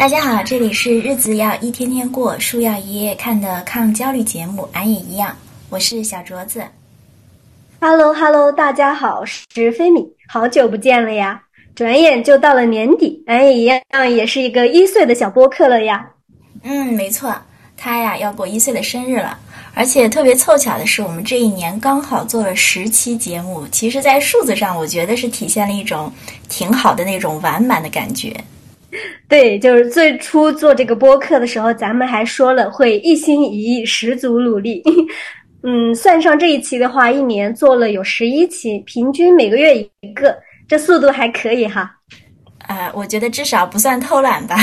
大家好，这里是日子要一天天过，书要一页看的抗焦虑节目，俺也一样，我是小镯子。Hello Hello，大家好，是飞米，好久不见了呀！转眼就到了年底，俺也一样，也是一个一岁的小播客了呀。嗯，没错，他呀要过一岁的生日了，而且特别凑巧的是，我们这一年刚好做了十期节目。其实，在数字上，我觉得是体现了一种挺好的那种完满的感觉。对，就是最初做这个播客的时候，咱们还说了会一心一意、十足努力。嗯，算上这一期的话，一年做了有十一期，平均每个月一个，这速度还可以哈。啊，我觉得至少不算偷懒吧。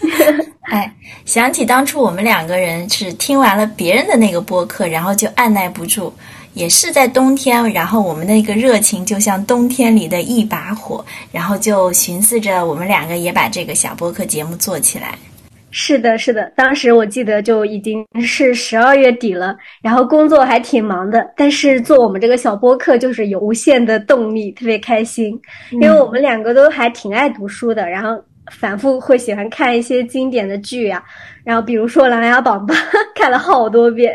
哎，想起当初我们两个人是听完了别人的那个播客，然后就按耐不住。也是在冬天，然后我们那个热情就像冬天里的一把火，然后就寻思着我们两个也把这个小播客节目做起来。是的，是的，当时我记得就已经是十二月底了，然后工作还挺忙的，但是做我们这个小播客就是有无限的动力，特别开心，因为我们两个都还挺爱读书的，然后。反复会喜欢看一些经典的剧呀，然后比如说《琅琊榜》吧，看了好多遍，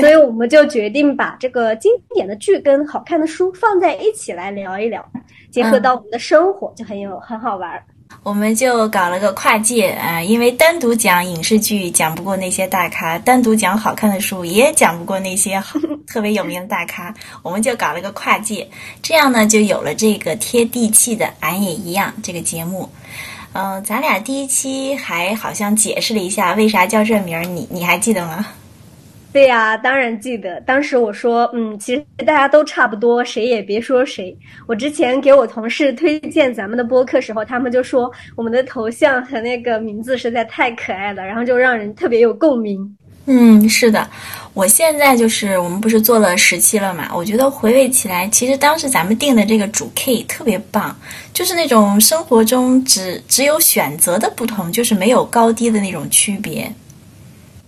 所以我们就决定把这个经典的剧跟好看的书放在一起来聊一聊，结合到我们的生活就很有很好玩。我们就搞了个跨界啊，因为单独讲影视剧讲不过那些大咖，单独讲好看的书也讲不过那些好特别有名的大咖，我们就搞了个跨界，这样呢就有了这个贴地气的“俺也一样”这个节目。嗯，咱俩第一期还好像解释了一下为啥叫这名儿，你你还记得吗？对呀，当然记得。当时我说，嗯，其实大家都差不多，谁也别说谁。我之前给我同事推荐咱们的播客时候，他们就说我们的头像和那个名字实在太可爱了，然后就让人特别有共鸣。嗯，是的，我现在就是我们不是做了十期了嘛？我觉得回味起来，其实当时咱们定的这个主 K 特别棒，就是那种生活中只只有选择的不同，就是没有高低的那种区别。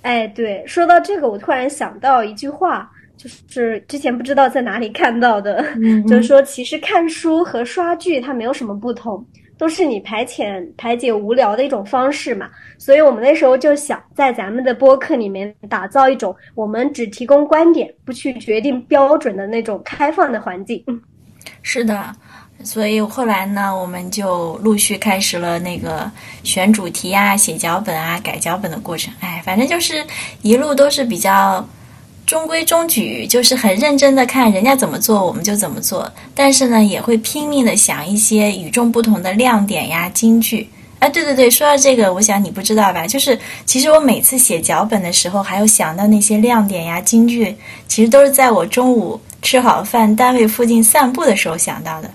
哎，对，说到这个，我突然想到一句话，就是之前不知道在哪里看到的，就是说其实看书和刷剧它没有什么不同。都是你排遣排解无聊的一种方式嘛，所以我们那时候就想在咱们的播客里面打造一种我们只提供观点，不去决定标准的那种开放的环境。是的，所以后来呢，我们就陆续开始了那个选主题啊、写脚本啊、改脚本的过程。哎，反正就是一路都是比较。中规中矩，就是很认真的看人家怎么做，我们就怎么做。但是呢，也会拼命的想一些与众不同的亮点呀、金句。啊，对对对，说到这个，我想你不知道吧？就是其实我每次写脚本的时候，还有想到那些亮点呀、金句，其实都是在我中午吃好饭、单位附近散步的时候想到的。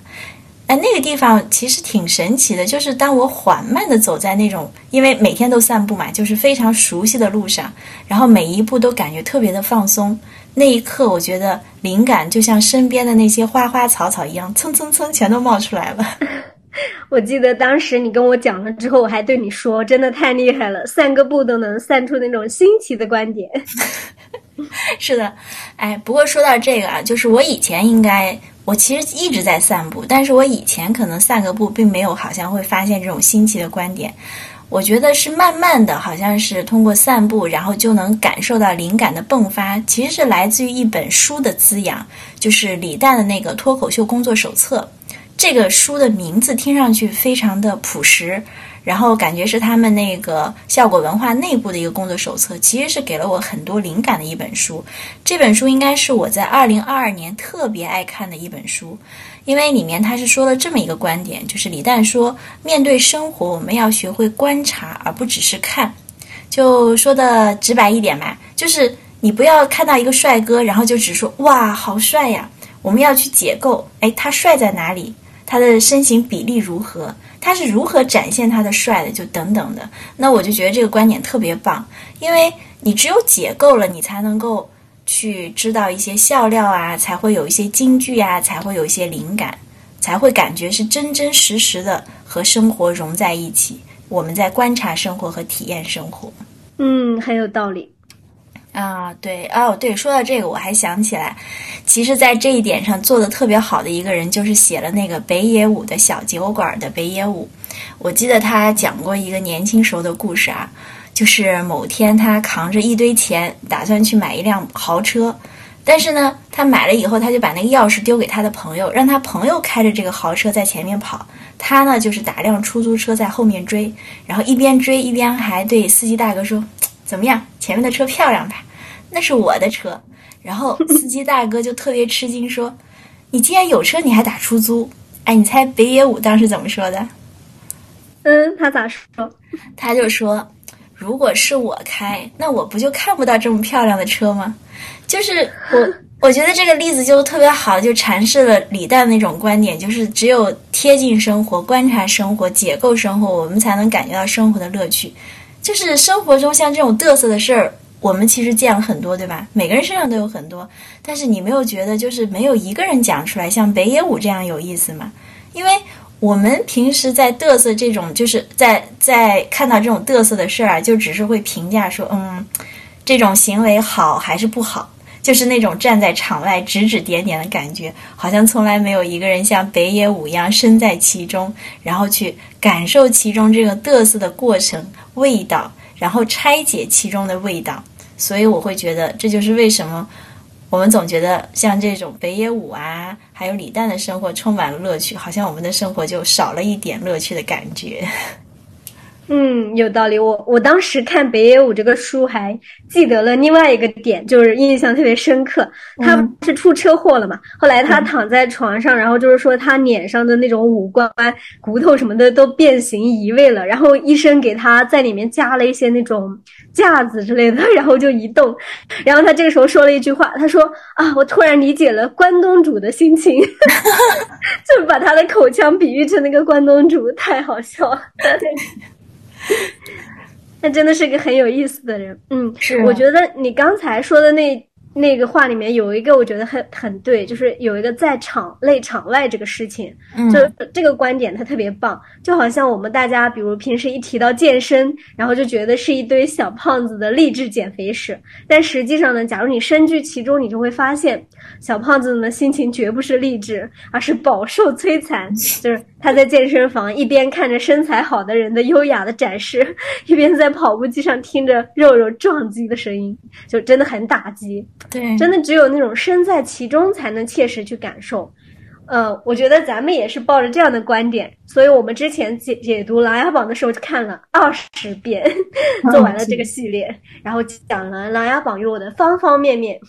哎，那个地方其实挺神奇的，就是当我缓慢的走在那种，因为每天都散步嘛，就是非常熟悉的路上，然后每一步都感觉特别的放松。那一刻，我觉得灵感就像身边的那些花花草草一样，蹭蹭蹭全都冒出来了。我记得当时你跟我讲了之后，我还对你说，真的太厉害了，散个步都能散出那种新奇的观点。是的，哎，不过说到这个啊，就是我以前应该。我其实一直在散步，但是我以前可能散个步，并没有好像会发现这种新奇的观点。我觉得是慢慢的，好像是通过散步，然后就能感受到灵感的迸发。其实是来自于一本书的滋养，就是李诞的那个脱口秀工作手册。这个书的名字听上去非常的朴实。然后感觉是他们那个效果文化内部的一个工作手册，其实是给了我很多灵感的一本书。这本书应该是我在二零二二年特别爱看的一本书，因为里面他是说了这么一个观点，就是李诞说，面对生活我们要学会观察，而不只是看。就说的直白一点嘛，就是你不要看到一个帅哥，然后就只说哇好帅呀，我们要去解构，哎他帅在哪里？他的身形比例如何？他是如何展现他的帅的？就等等的，那我就觉得这个观点特别棒，因为你只有解构了，你才能够去知道一些笑料啊，才会有一些金句啊，才会有一些灵感，才会感觉是真真实实的和生活融在一起。我们在观察生活和体验生活。嗯，很有道理。啊，对，哦，对，说到这个，我还想起来，其实，在这一点上做的特别好的一个人，就是写了那个北野武的小酒馆的北野武。我记得他讲过一个年轻时候的故事啊，就是某天他扛着一堆钱，打算去买一辆豪车，但是呢，他买了以后，他就把那个钥匙丢给他的朋友，让他朋友开着这个豪车在前面跑，他呢就是打辆出租车在后面追，然后一边追一边还对司机大哥说。怎么样？前面的车漂亮吧？那是我的车。然后 司机大哥就特别吃惊，说：“你既然有车，你还打出租？”哎，你猜北野武当时怎么说的？嗯，他咋说？他就说：“如果是我开，那我不就看不到这么漂亮的车吗？”就是我，我觉得这个例子就特别好，就阐释了李诞那种观点，就是只有贴近生活、观察生活、解构生活，我们才能感觉到生活的乐趣。就是生活中像这种嘚瑟的事儿，我们其实见了很多，对吧？每个人身上都有很多，但是你没有觉得就是没有一个人讲出来像北野武这样有意思吗？因为我们平时在嘚瑟这种，就是在在看到这种嘚瑟的事儿啊，就只是会评价说，嗯，这种行为好还是不好。就是那种站在场外指指点点的感觉，好像从来没有一个人像北野武一样身在其中，然后去感受其中这个嘚瑟的过程、味道，然后拆解其中的味道。所以我会觉得，这就是为什么我们总觉得像这种北野武啊，还有李诞的生活充满了乐趣，好像我们的生活就少了一点乐趣的感觉。嗯，有道理。我我当时看北野武这个书，还记得了另外一个点，就是印象特别深刻。他是出车祸了嘛？后来他躺在床上，然后就是说他脸上的那种五官、骨头什么的都变形移位了。然后医生给他在里面加了一些那种架子之类的，然后就移动。然后他这个时候说了一句话，他说：“啊，我突然理解了关东煮的心情。”就把他的口腔比喻成那个关东煮，太好笑了。他真的是个很有意思的人，嗯，是。我觉得你刚才说的那那个话里面有一个，我觉得很很对，就是有一个在场内场外这个事情，就这个观点它特别棒。就好像我们大家，比如平时一提到健身，然后就觉得是一堆小胖子的励志减肥史，但实际上呢，假如你身居其中，你就会发现。小胖子呢心情绝不是励志，而是饱受摧残。就是他在健身房一边看着身材好的人的优雅的展示，一边在跑步机上听着肉肉撞击的声音，就真的很打击。对，真的只有那种身在其中才能切实去感受。呃，我觉得咱们也是抱着这样的观点，所以我们之前解解读《琅琊榜》的时候就看了二十遍，做完了这个系列，然后讲了《琅琊榜》与我的方方面面。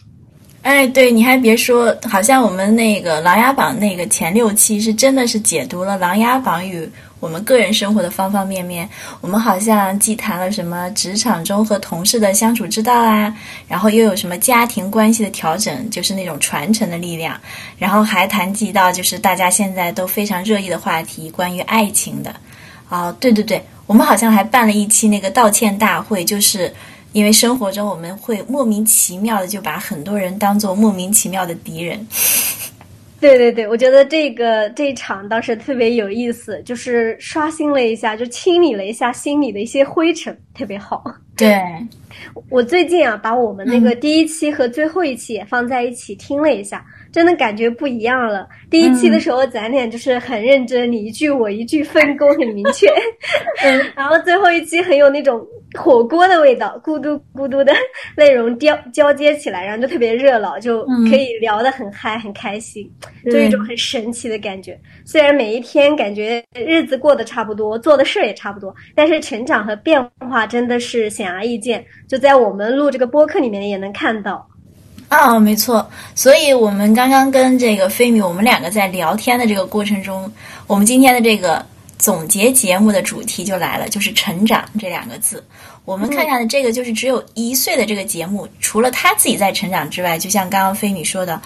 哎，对，你还别说，好像我们那个《琅琊榜》那个前六期是真的是解读了《琅琊榜》与我们个人生活的方方面面。我们好像既谈了什么职场中和同事的相处之道啊，然后又有什么家庭关系的调整，就是那种传承的力量，然后还谈及到就是大家现在都非常热议的话题，关于爱情的。哦，对对对，我们好像还办了一期那个道歉大会，就是。因为生活中我们会莫名其妙的就把很多人当做莫名其妙的敌人。对对对，我觉得这个这一场当时特别有意思，就是刷新了一下，就清理了一下心里的一些灰尘，特别好。对，我最近啊，把我们那个第一期和最后一期也放在一起听了一下。真的感觉不一样了。第一期的时候，咱俩就是很认真，你一句我一句，分工很明确。嗯，然后最后一期很有那种火锅的味道，咕嘟咕嘟的内容交交接起来，然后就特别热闹，就可以聊得很嗨，很开心，就一种很神奇的感觉。虽然每一天感觉日子过得差不多，做的事也差不多，但是成长和变化真的是显而易见，就在我们录这个播客里面也能看到。啊，没错，所以我们刚刚跟这个菲米，我们两个在聊天的这个过程中，我们今天的这个总结节目的主题就来了，就是成长这两个字。我们看下的这个就是只有一岁的这个节目，除了他自己在成长之外，就像刚刚菲米说的，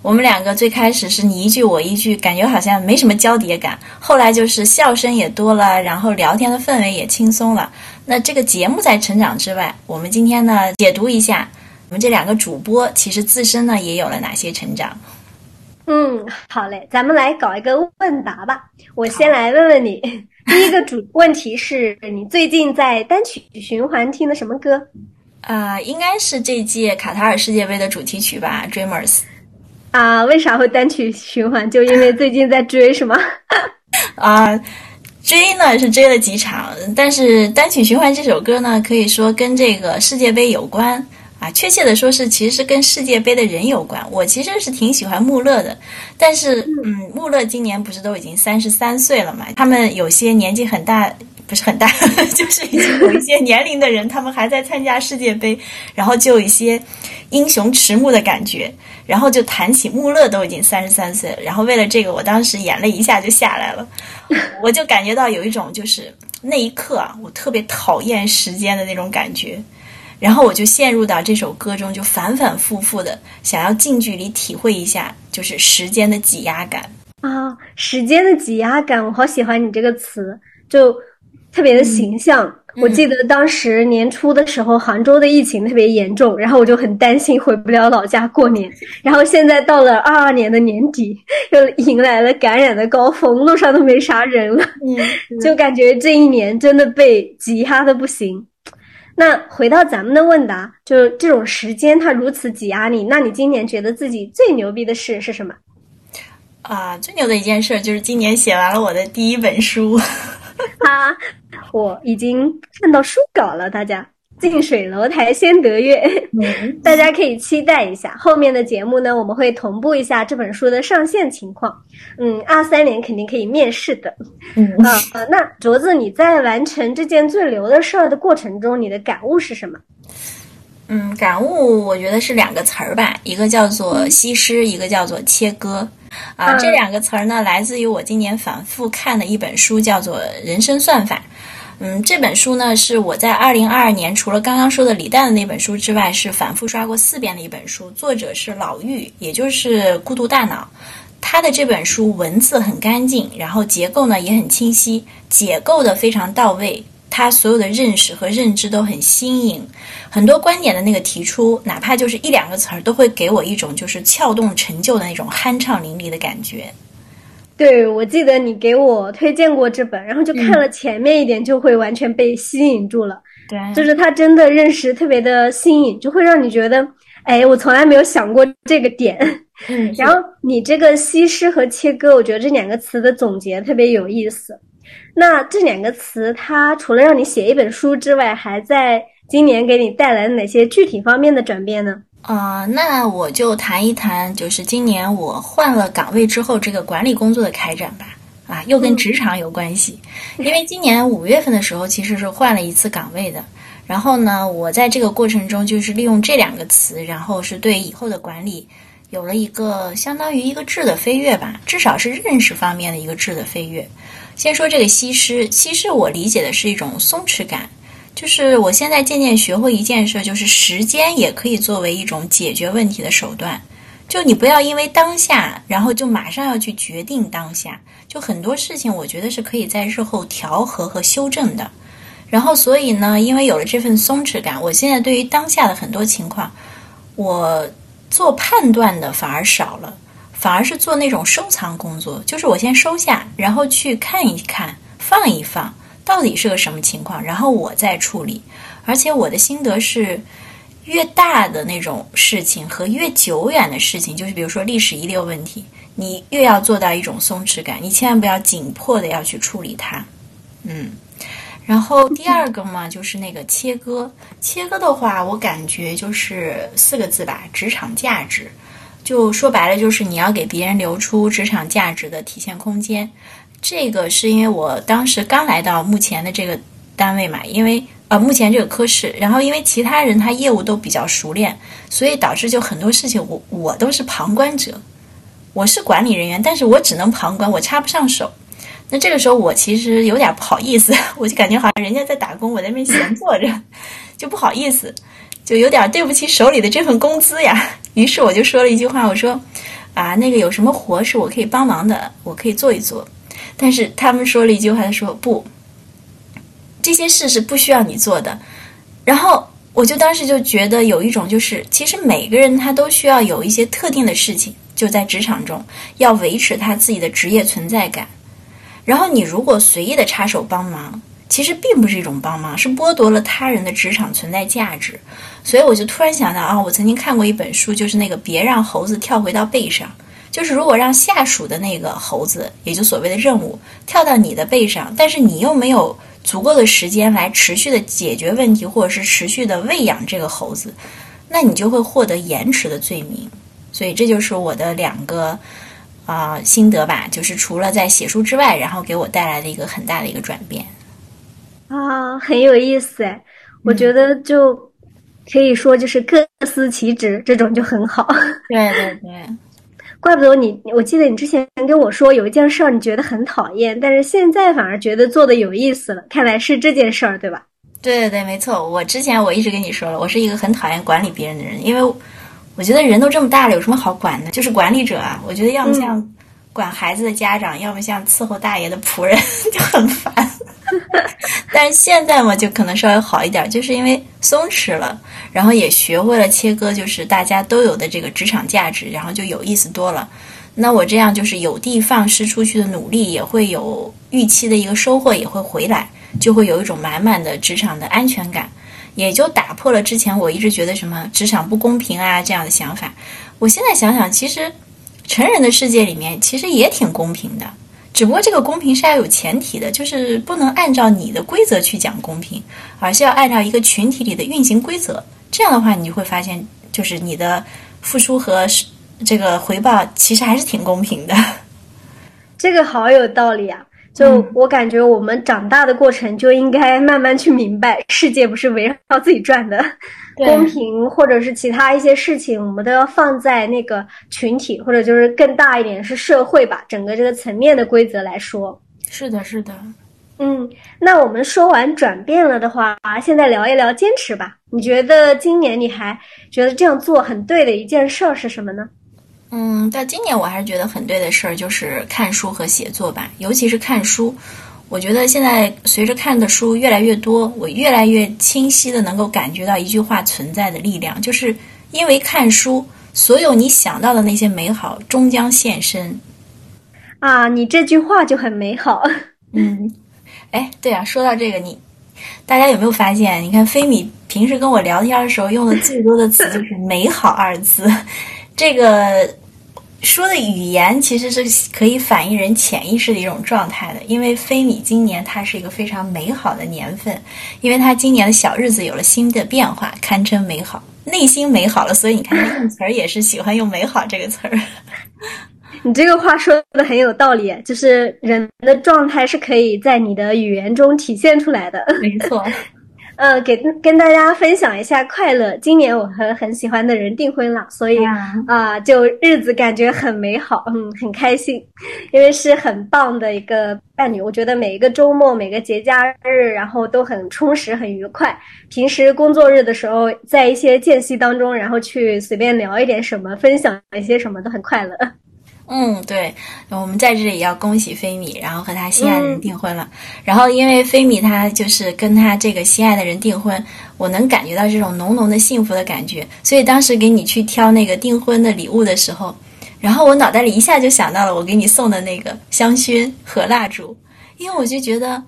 我们两个最开始是你一句我一句，感觉好像没什么交叠感，后来就是笑声也多了，然后聊天的氛围也轻松了。那这个节目在成长之外，我们今天呢解读一下。我们这两个主播其实自身呢也有了哪些成长？嗯，好嘞，咱们来搞一个问答吧。我先来问问你，第一个主问题是你最近在单曲循环听的什么歌？啊，应该是这届卡塔尔世界杯的主题曲吧，《Dreamers》。啊，为啥会单曲循环？就因为最近在追是吗？啊，追呢是追了几场，但是单曲循环这首歌呢，可以说跟这个世界杯有关啊。确切的说是，其实是跟世界杯的人有关。我其实是挺喜欢穆勒的，但是嗯，穆勒今年不是都已经三十三岁了嘛？他们有些年纪很大。不是很大，就是已经有一些年龄的人，他们还在参加世界杯，然后就有一些英雄迟暮的感觉，然后就谈起穆勒都已经三十三岁了，然后为了这个，我当时眼泪一下就下来了，我就感觉到有一种就是那一刻啊，我特别讨厌时间的那种感觉，然后我就陷入到这首歌中，就反反复复的想要近距离体会一下，就是时间的挤压感啊，时间的挤压感，我好喜欢你这个词，就。特别的形象，我记得当时年初的时候，杭州的疫情特别严重，然后我就很担心回不了老家过年。然后现在到了二二年的年底，又迎来了感染的高峰，路上都没啥人了，就感觉这一年真的被挤压的不行。那回到咱们的问答，就这种时间它如此挤压你，那你今年觉得自己最牛逼的事是什么？啊，最牛的一件事就是今年写完了我的第一本书。啊，我已经看到书稿了，大家近水楼台先得月，大家可以期待一下后面的节目呢，我们会同步一下这本书的上线情况。嗯，二三年肯定可以面试的。嗯啊，那卓子你在完成这件最牛的事儿的过程中，你的感悟是什么？嗯，感悟我觉得是两个词儿吧，一个叫做西施，一个叫做切割。啊，这两个词儿呢，来自于我今年反复看的一本书，叫做《人生算法》。嗯，这本书呢是我在二零二二年除了刚刚说的李诞的那本书之外，是反复刷过四遍的一本书。作者是老玉，也就是《孤独大脑》。他的这本书文字很干净，然后结构呢也很清晰，解构的非常到位。他所有的认识和认知都很新颖，很多观点的那个提出，哪怕就是一两个词儿，都会给我一种就是撬动陈旧的那种酣畅淋漓的感觉。对，我记得你给我推荐过这本，然后就看了前面一点，就会完全被吸引住了。对，就是他真的认识特别的新颖，就会让你觉得，哎，我从来没有想过这个点。嗯，然后你这个西施和切割，我觉得这两个词的总结特别有意思。那这两个词，它除了让你写一本书之外，还在今年给你带来了哪些具体方面的转变呢？啊，那我就谈一谈，就是今年我换了岗位之后，这个管理工作的开展吧。啊，又跟职场有关系，因为今年五月份的时候，其实是换了一次岗位的。然后呢，我在这个过程中，就是利用这两个词，然后是对以后的管理有了一个相当于一个质的飞跃吧，至少是认识方面的一个质的飞跃。先说这个西施，西施我理解的是一种松弛感，就是我现在渐渐学会一件事，就是时间也可以作为一种解决问题的手段。就你不要因为当下，然后就马上要去决定当下，就很多事情我觉得是可以在日后调和和修正的。然后所以呢，因为有了这份松弛感，我现在对于当下的很多情况，我做判断的反而少了。反而是做那种收藏工作，就是我先收下，然后去看一看，放一放，到底是个什么情况，然后我再处理。而且我的心得是，越大的那种事情和越久远的事情，就是比如说历史遗留问题，你越要做到一种松弛感，你千万不要紧迫的要去处理它。嗯，然后第二个嘛，就是那个切割，切割的话，我感觉就是四个字吧，职场价值。就说白了，就是你要给别人留出职场价值的体现空间。这个是因为我当时刚来到目前的这个单位嘛，因为呃目前这个科室，然后因为其他人他业务都比较熟练，所以导致就很多事情我我都是旁观者，我是管理人员，但是我只能旁观，我插不上手。那这个时候我其实有点不好意思，我就感觉好像人家在打工，我在那边闲坐着，就不好意思。就有点对不起手里的这份工资呀，于是我就说了一句话，我说：“啊，那个有什么活是我可以帮忙的，我可以做一做。”但是他们说了一句话，他说：“不，这些事是不需要你做的。”然后我就当时就觉得有一种就是，其实每个人他都需要有一些特定的事情，就在职场中要维持他自己的职业存在感。然后你如果随意的插手帮忙，其实并不是一种帮忙，是剥夺了他人的职场存在价值。所以我就突然想到啊，我曾经看过一本书，就是那个别让猴子跳回到背上，就是如果让下属的那个猴子，也就所谓的任务跳到你的背上，但是你又没有足够的时间来持续的解决问题，或者是持续的喂养这个猴子，那你就会获得延迟的罪名。所以这就是我的两个啊、心得吧，就是除了在写书之外，然后给我带来的一个很大的一个转变。啊，很有意思哎，我觉得就可以说就是各司其职，这种就很好。对对对。怪不得你，我记得你之前跟我说有一件事儿你觉得很讨厌，但是现在反而觉得做的有意思了。看来是这件事儿，对吧？对对对，没错。我之前我一直跟你说了，我是一个很讨厌管理别人的人，因为我觉得人都这么大了，有什么好管的？就是管理者啊，我觉得要么像管孩子的家长，要么像伺候大爷的仆人，就很烦。但是现在嘛，就可能稍微好一点，就是因为松弛了，然后也学会了切割，就是大家都有的这个职场价值，然后就有意思多了。那我这样就是有的放矢出去的努力，也会有预期的一个收获，也会回来，就会有一种满满的职场的安全感，也就打破了之前我一直觉得什么职场不公平啊这样的想法。我现在想想，其实成人的世界里面其实也挺公平的。只不过这个公平是要有前提的，就是不能按照你的规则去讲公平，而是要按照一个群体里的运行规则。这样的话，你就会发现，就是你的付出和这个回报其实还是挺公平的。这个好有道理啊！就我感觉，我们长大的过程就应该慢慢去明白，世界不是围绕自己转的。公平或者是其他一些事情，我们都要放在那个群体，或者就是更大一点是社会吧，整个这个层面的规则来说。是的，是的。嗯，那我们说完转变了的话，现在聊一聊坚持吧。你觉得今年你还觉得这样做很对的一件事儿是什么呢？嗯，到今年我还是觉得很对的事儿就是看书和写作吧，尤其是看书。我觉得现在随着看的书越来越多，我越来越清晰的能够感觉到一句话存在的力量，就是因为看书，所有你想到的那些美好终将现身。啊，你这句话就很美好。嗯，哎，对啊，说到这个，你大家有没有发现？你看菲米平时跟我聊天的时候用的最多的词就是“美好”二字，这个。说的语言其实是可以反映人潜意识的一种状态的，因为非米今年它是一个非常美好的年份，因为它今年的小日子有了新的变化，堪称美好，内心美好了，所以你看用词儿也是喜欢用“美好”这个词儿。你这个话说的很有道理，就是人的状态是可以在你的语言中体现出来的。没错。呃，给跟大家分享一下快乐。今年我和很喜欢的人订婚了，所以啊，就日子感觉很美好，嗯，很开心，因为是很棒的一个伴侣。我觉得每一个周末、每个节假日，然后都很充实、很愉快。平时工作日的时候，在一些间隙当中，然后去随便聊一点什么，分享一些什么，都很快乐。嗯，对，我们在这里要恭喜菲米，然后和他心爱的人订婚了。然后因为菲米他就是跟他这个心爱的人订婚，我能感觉到这种浓浓的幸福的感觉。所以当时给你去挑那个订婚的礼物的时候，然后我脑袋里一下就想到了我给你送的那个香薰和蜡烛，因为我就觉得，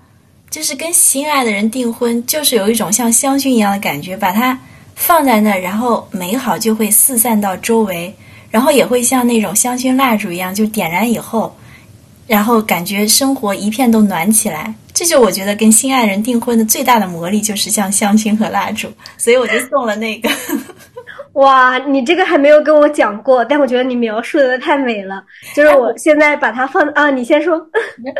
就是跟心爱的人订婚，就是有一种像香薰一样的感觉，把它放在那儿，然后美好就会四散到周围。然后也会像那种香薰蜡烛一样，就点燃以后，然后感觉生活一片都暖起来。这就我觉得跟心爱人订婚的最大的魔力，就是像香薰和蜡烛，所以我就送了那个。哇，你这个还没有跟我讲过，但我觉得你描述的太美了。就是我现在把它放啊，你先说。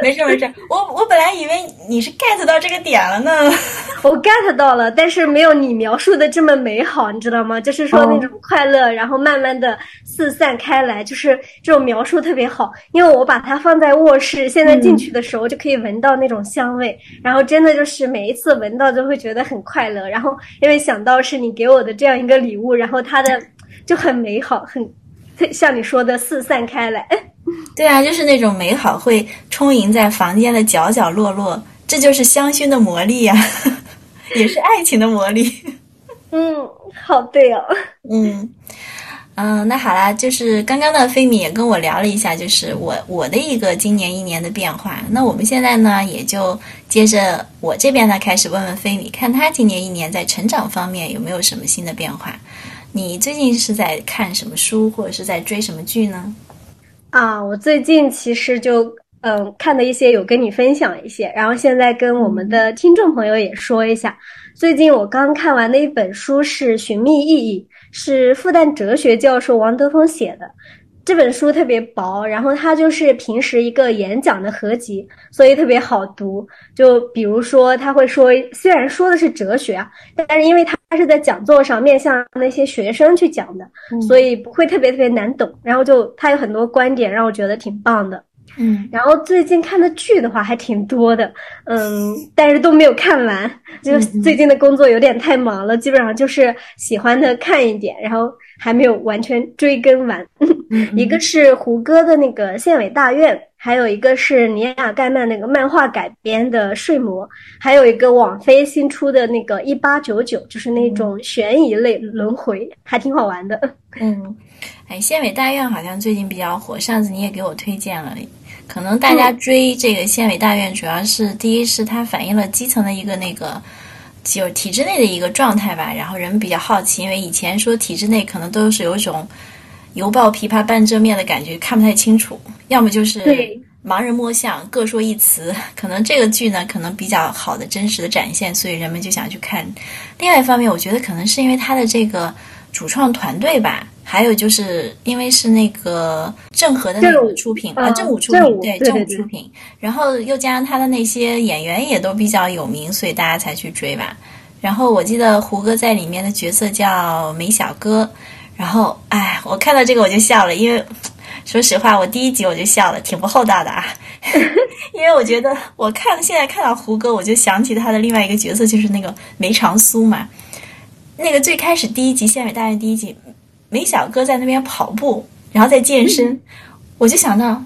没事没事，我我本来以为你是 get 到这个点了呢。我 get 到了，但是没有你描述的这么美好，你知道吗？就是说那种快乐，然后慢慢的四散开来，就是这种描述特别好。因为我把它放在卧室，现在进去的时候就可以闻到那种香味，然后真的就是每一次闻到都会觉得很快乐。然后因为想到是你给我的这样一个礼物，然后。它的就很美好，很像你说的四散开来。对啊，就是那种美好会充盈在房间的角角落落，这就是香薰的魔力呀，也是爱情的魔力。嗯，好对哦。嗯嗯，那好啦，就是刚刚的菲米也跟我聊了一下，就是我我的一个今年一年的变化。那我们现在呢，也就接着我这边呢，开始问问菲米，看他今年一年在成长方面有没有什么新的变化。你最近是在看什么书，或者是在追什么剧呢？啊，我最近其实就嗯看的一些有跟你分享一些，然后现在跟我们的听众朋友也说一下，最近我刚看完的一本书是《寻觅意义》。是复旦哲学教授王德峰写的这本书特别薄，然后它就是平时一个演讲的合集，所以特别好读。就比如说他会说，虽然说的是哲学啊，但是因为他是在讲座上面向那些学生去讲的，所以不会特别特别难懂。然后就他有很多观点让我觉得挺棒的。嗯，然后最近看的剧的话还挺多的，嗯，但是都没有看完，就最近的工作有点太忙了，基本上就是喜欢的看一点，然后还没有完全追更完。一个是胡歌的那个《县委大院》，还有一个是尼亚盖曼那个漫画改编的《睡魔》，还有一个网飞新出的那个《一八九九》，就是那种悬疑类轮回，还挺好玩的。嗯，哎，《县委大院》好像最近比较火，上次你也给我推荐了。可能大家追这个县委大院，主要是第一是它反映了基层的一个那个，就是体制内的一个状态吧。然后人们比较好奇，因为以前说体制内可能都是有一种犹抱琵琶半遮面的感觉，看不太清楚，要么就是盲人摸象，各说一词。可能这个剧呢，可能比较好的真实的展现，所以人们就想去看。另外一方面，我觉得可能是因为它的这个主创团队吧。还有就是因为是那个郑和的那个出品啊，郑武出品，对郑武出品，然后又加上他的那些演员也都比较有名，所以大家才去追吧。然后我记得胡歌在里面的角色叫梅小哥，然后哎，我看到这个我就笑了，因为说实话，我第一集我就笑了，挺不厚道的啊。因为我觉得我看现在看到胡歌，我就想起他的另外一个角色，就是那个梅长苏嘛。那个最开始第一集《县委大院》第一集。梅小哥在那边跑步，然后在健身，我就想到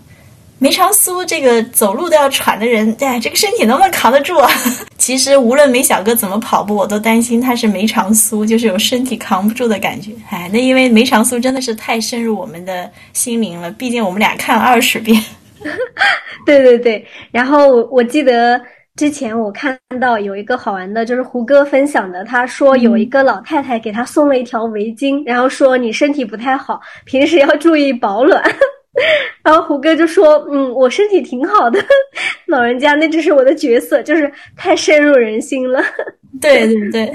梅长苏这个走路都要喘的人，哎，这个身体能不能扛得住啊？其实无论梅小哥怎么跑步，我都担心他是梅长苏，就是有身体扛不住的感觉。哎，那因为梅长苏真的是太深入我们的心灵了，毕竟我们俩看了二十遍。对对对，然后我我记得。之前我看到有一个好玩的，就是胡歌分享的。他说有一个老太太给他送了一条围巾，然后说你身体不太好，平时要注意保暖。然后胡歌就说：“嗯，我身体挺好的。”老人家，那只是我的角色，就是太深入人心了。对对对。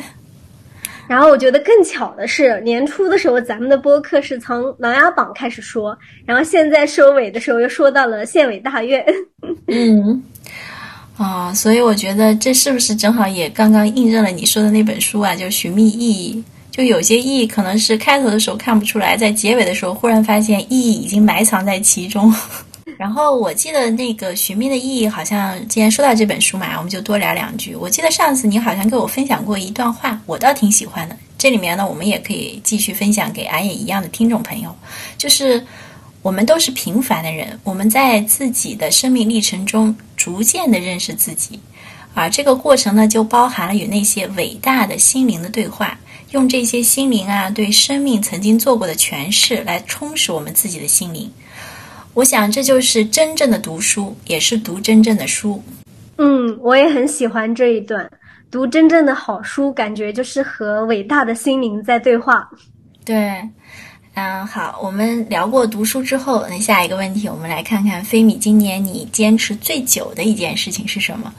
然后我觉得更巧的是，年初的时候咱们的播客是从《琅琊榜》开始说，然后现在收尾的时候又说到了县委大院。嗯。啊，所以我觉得这是不是正好也刚刚印证了你说的那本书啊？就寻觅意义，就有些意义可能是开头的时候看不出来，在结尾的时候忽然发现意义已经埋藏在其中。然后我记得那个寻觅的意义，好像既然说到这本书嘛，我们就多聊两句。我记得上次你好像给我分享过一段话，我倒挺喜欢的。这里面呢，我们也可以继续分享给俺也一样的听众朋友，就是。我们都是平凡的人，我们在自己的生命历程中逐渐的认识自己，而这个过程呢，就包含了与那些伟大的心灵的对话，用这些心灵啊对生命曾经做过的诠释来充实我们自己的心灵。我想这就是真正的读书，也是读真正的书。嗯，我也很喜欢这一段，读真正的好书，感觉就是和伟大的心灵在对话。对。嗯，好，我们聊过读书之后，那下一个问题，我们来看看飞米今年你坚持最久的一件事情是什么？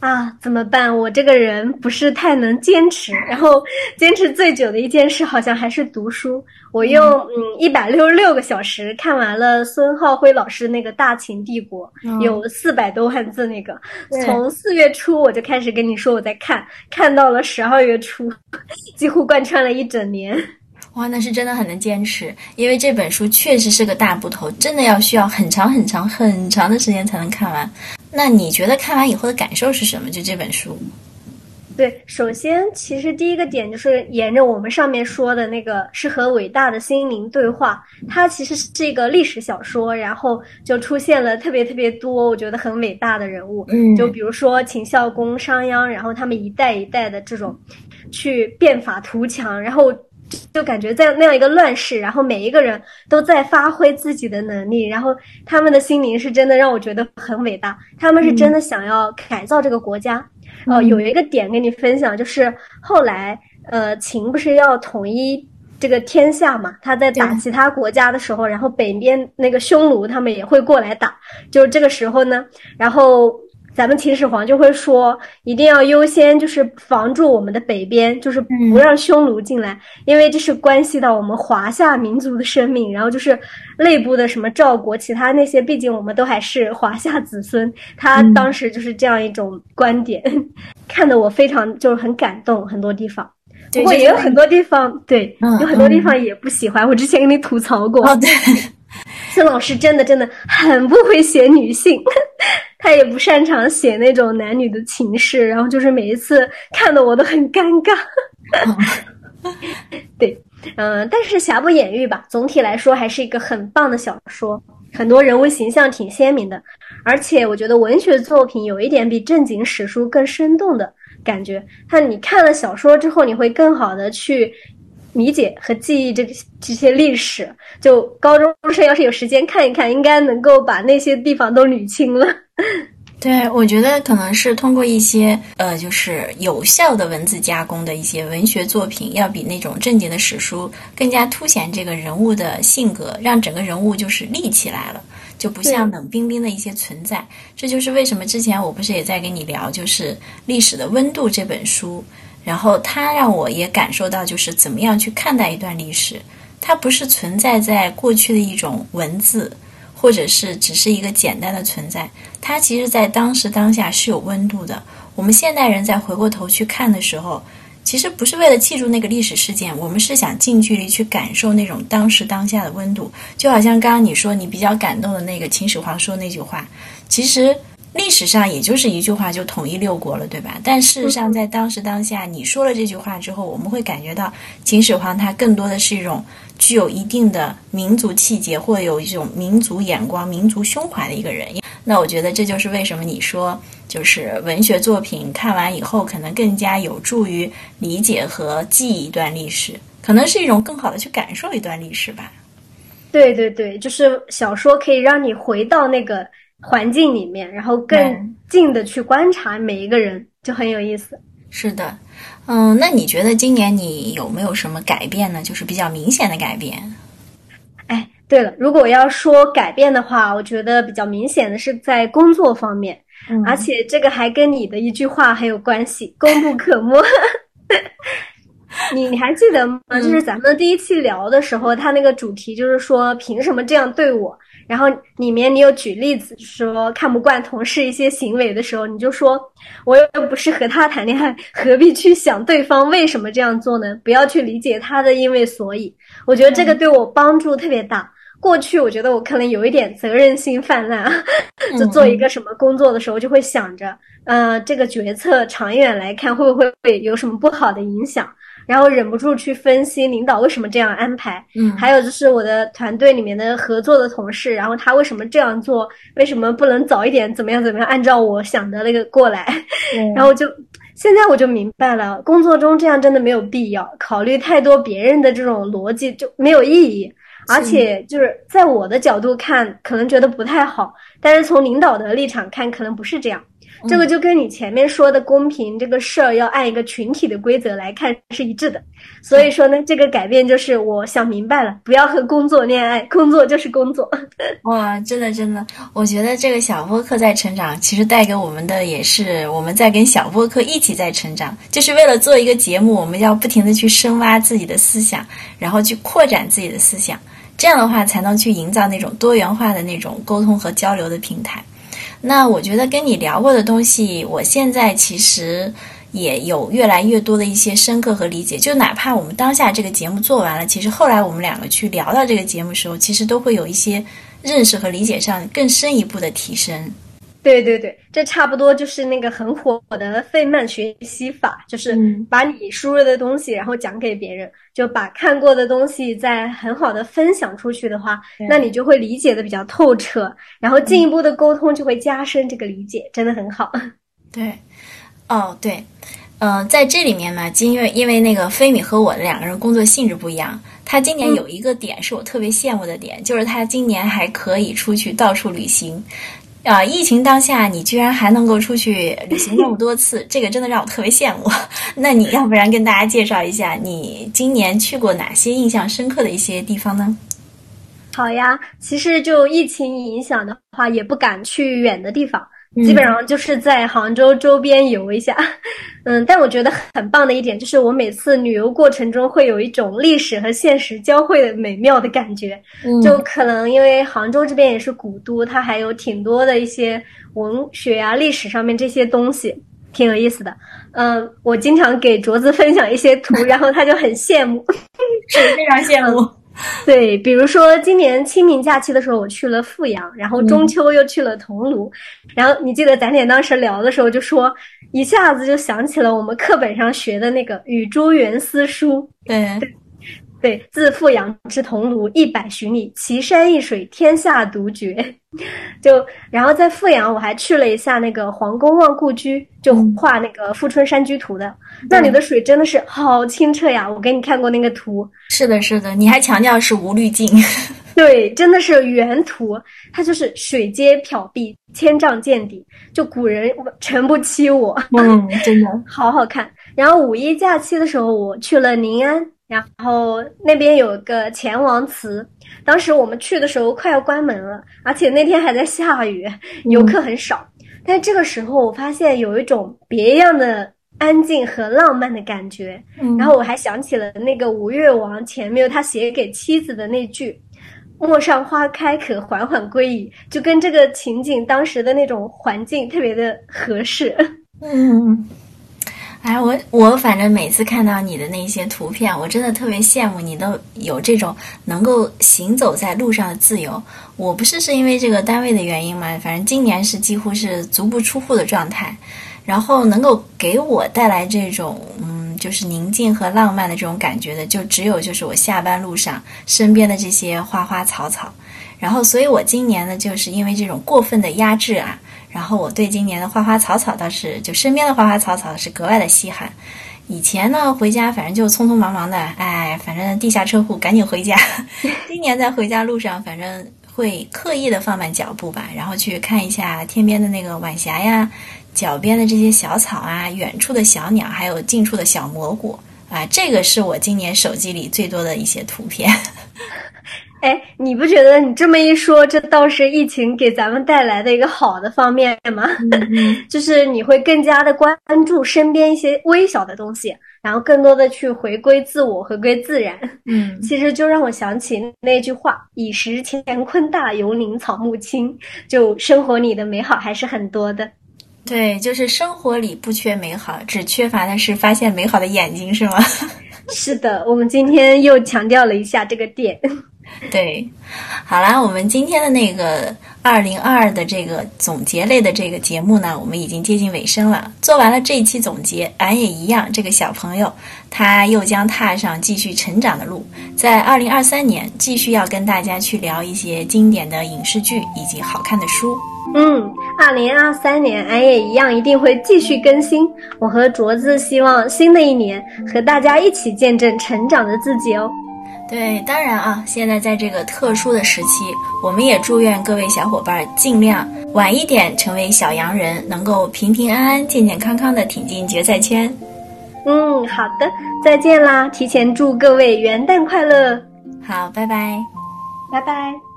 啊，怎么办？我这个人不是太能坚持，然后坚持最久的一件事好像还是读书。我用嗯一百六十六个小时看完了孙浩辉老师那个《大秦帝国》，有四百多万字那个。从四月初我就开始跟你说我在看，看到了十二月初，几乎贯穿了一整年。哇，那是真的很能坚持，因为这本书确实是个大部头，真的要需要很长很长很长的时间才能看完。那你觉得看完以后的感受是什么？就这本书？对，首先其实第一个点就是沿着我们上面说的那个，是和伟大的心灵对话。它其实是一个历史小说，然后就出现了特别特别多我觉得很伟大的人物，嗯，就比如说秦孝公、商鞅，然后他们一代一代的这种去变法图强，然后。就感觉在那样一个乱世，然后每一个人都在发挥自己的能力，然后他们的心灵是真的让我觉得很伟大，他们是真的想要改造这个国家。呃，有一个点跟你分享，就是后来呃秦不是要统一这个天下嘛，他在打其他国家的时候，然后北边那个匈奴他们也会过来打，就这个时候呢，然后。咱们秦始皇就会说，一定要优先就是防住我们的北边，就是不让匈奴进来，因为这是关系到我们华夏民族的生命。然后就是内部的什么赵国，其他那些，毕竟我们都还是华夏子孙。他当时就是这样一种观点，看得我非常就是很感动，很多地方。不过也有很多地方，对，有很多地方也不喜欢。我之前跟你吐槽过。哦，对。孙老师真的真的很不会写女性，他也不擅长写那种男女的情事，然后就是每一次看的我都很尴尬。对，嗯，但是瑕不掩瑜吧，总体来说还是一个很棒的小说，很多人物形象挺鲜明的，而且我觉得文学作品有一点比正经史书更生动的感觉，看你看了小说之后，你会更好的去。理解和记忆这这些历史，就高中生要是有时间看一看，应该能够把那些地方都捋清了。对，我觉得可能是通过一些呃，就是有效的文字加工的一些文学作品，要比那种正经的史书更加凸显这个人物的性格，让整个人物就是立起来了，就不像冷冰冰的一些存在。这就是为什么之前我不是也在跟你聊，就是《历史的温度》这本书。然后它让我也感受到，就是怎么样去看待一段历史，它不是存在在过去的一种文字，或者是只是一个简单的存在，它其实在当时当下是有温度的。我们现代人在回过头去看的时候，其实不是为了记住那个历史事件，我们是想近距离去感受那种当时当下的温度。就好像刚刚你说你比较感动的那个秦始皇说那句话，其实。历史上也就是一句话就统一六国了，对吧？但事实上，在当时当下，你说了这句话之后，我们会感觉到秦始皇他更多的是一种具有一定的民族气节，或有一种民族眼光、民族胸怀的一个人。那我觉得这就是为什么你说，就是文学作品看完以后，可能更加有助于理解和记忆一段历史，可能是一种更好的去感受一段历史吧。对对对，就是小说可以让你回到那个。环境里面，然后更近的去观察每一个人，就很有意思。是的，嗯，那你觉得今年你有没有什么改变呢？就是比较明显的改变。哎，对了，如果要说改变的话，我觉得比较明显的是在工作方面，而且这个还跟你的一句话很有关系，功不可没。你你还记得吗？就是咱们第一期聊的时候，他那个主题就是说，凭什么这样对我？然后里面你有举例子说看不惯同事一些行为的时候，你就说我又不是和他谈恋爱，何必去想对方为什么这样做呢？不要去理解他的因为所以。我觉得这个对我帮助特别大。过去我觉得我可能有一点责任心泛滥，就做一个什么工作的时候就会想着，呃，这个决策长远来看会不会有什么不好的影响。然后忍不住去分析领导为什么这样安排，嗯，还有就是我的团队里面的合作的同事，然后他为什么这样做，为什么不能早一点怎么样怎么样，按照我想的那个过来，然后就现在我就明白了，工作中这样真的没有必要，考虑太多别人的这种逻辑就没有意义，而且就是在我的角度看，可能觉得不太好，但是从领导的立场看，可能不是这样。这个就跟你前面说的公平这个事儿要按一个群体的规则来看是一致的，所以说呢，这个改变就是我想明白了，不要和工作恋爱，工作就是工作。哇，真的真的，我觉得这个小播客在成长，其实带给我们的也是我们在跟小播客一起在成长，就是为了做一个节目，我们要不停的去深挖自己的思想，然后去扩展自己的思想，这样的话才能去营造那种多元化的那种沟通和交流的平台。那我觉得跟你聊过的东西，我现在其实也有越来越多的一些深刻和理解。就哪怕我们当下这个节目做完了，其实后来我们两个去聊到这个节目的时候，其实都会有一些认识和理解上更深一步的提升。对对对，这差不多就是那个很火的费曼学习法，就是把你输入的东西，然后讲给别人，就把看过的东西再很好的分享出去的话，那你就会理解的比较透彻，然后进一步的沟通就会加深这个理解，真的很好。对，哦对。呃，在这里面呢，因为因为那个菲米和我的两个人工作性质不一样，他今年有一个点是我特别羡慕的点，就是他今年还可以出去到处旅行。啊！疫情当下，你居然还能够出去旅行那么多次，这个真的让我特别羡慕。那你要不然跟大家介绍一下，你今年去过哪些印象深刻的一些地方呢？好呀，其实就疫情影响的话，也不敢去远的地方。基本上就是在杭州周边游一下，嗯，但我觉得很棒的一点就是，我每次旅游过程中会有一种历史和现实交汇的美妙的感觉。就可能因为杭州这边也是古都，它还有挺多的一些文学啊、历史上面这些东西，挺有意思的。嗯，我经常给卓子分享一些图，然后他就很羡慕，是非常羡慕。对，比如说今年清明假期的时候，我去了阜阳，然后中秋又去了桐庐，然后你记得咱俩当时聊的时候就说，一下子就想起了我们课本上学的那个《与朱元思书》。对。对，自富阳至桐庐一百许里，奇山异水，天下独绝。就然后在富阳，我还去了一下那个黄公望故居，就画那个《富春山居图》的。那里的水真的是好清澈呀！我给你看过那个图。是的，是的，你还强调是无滤镜。对，真的是原图，它就是水皆缥碧，千丈见底，就古人诚不欺我。嗯，真的 好好看。然后五一假期的时候，我去了临安。然后那边有个钱王祠，当时我们去的时候快要关门了，而且那天还在下雨，游客很少。但这个时候我发现有一种别样的安静和浪漫的感觉。然后我还想起了那个吴越王钱缪他写给妻子的那句“陌上花开，可缓缓归矣”，就跟这个情景当时的那种环境特别的合适。嗯。哎，我我反正每次看到你的那些图片，我真的特别羡慕你都有这种能够行走在路上的自由。我不是是因为这个单位的原因嘛，反正今年是几乎是足不出户的状态，然后能够给我带来这种嗯，就是宁静和浪漫的这种感觉的，就只有就是我下班路上身边的这些花花草草。然后，所以我今年呢，就是因为这种过分的压制啊。然后我对今年的花花草草倒是，就身边的花花草草是格外的稀罕。以前呢，回家反正就匆匆忙忙的，哎，反正地下车库赶紧回家。今年在回家路上，反正会刻意的放慢脚步吧，然后去看一下天边的那个晚霞呀，脚边的这些小草啊，远处的小鸟，还有近处的小蘑菇啊，这个是我今年手机里最多的一些图片。哎，你不觉得你这么一说，这倒是疫情给咱们带来的一个好的方面吗？就是你会更加的关注身边一些微小的东西，然后更多的去回归自我，回归自然。嗯，其实就让我想起那句话：“以食乾坤大，游林草木青。”就生活里的美好还是很多的。对，就是生活里不缺美好，只缺乏的是发现美好的眼睛，是吗？是的，我们今天又强调了一下这个点。对，好啦，我们今天的那个二零二二的这个总结类的这个节目呢，我们已经接近尾声了。做完了这一期总结，俺也一样，这个小朋友他又将踏上继续成长的路，在二零二三年继续要跟大家去聊一些经典的影视剧以及好看的书。嗯，二零二三年俺也一样，一定会继续更新。我和镯子希望新的一年和大家一起见证成长的自己哦。对，当然啊，现在在这个特殊的时期，我们也祝愿各位小伙伴尽量晚一点成为小羊人，能够平平安安、健健康康的挺进决赛圈。嗯，好的，再见啦！提前祝各位元旦快乐。好，拜拜，拜拜。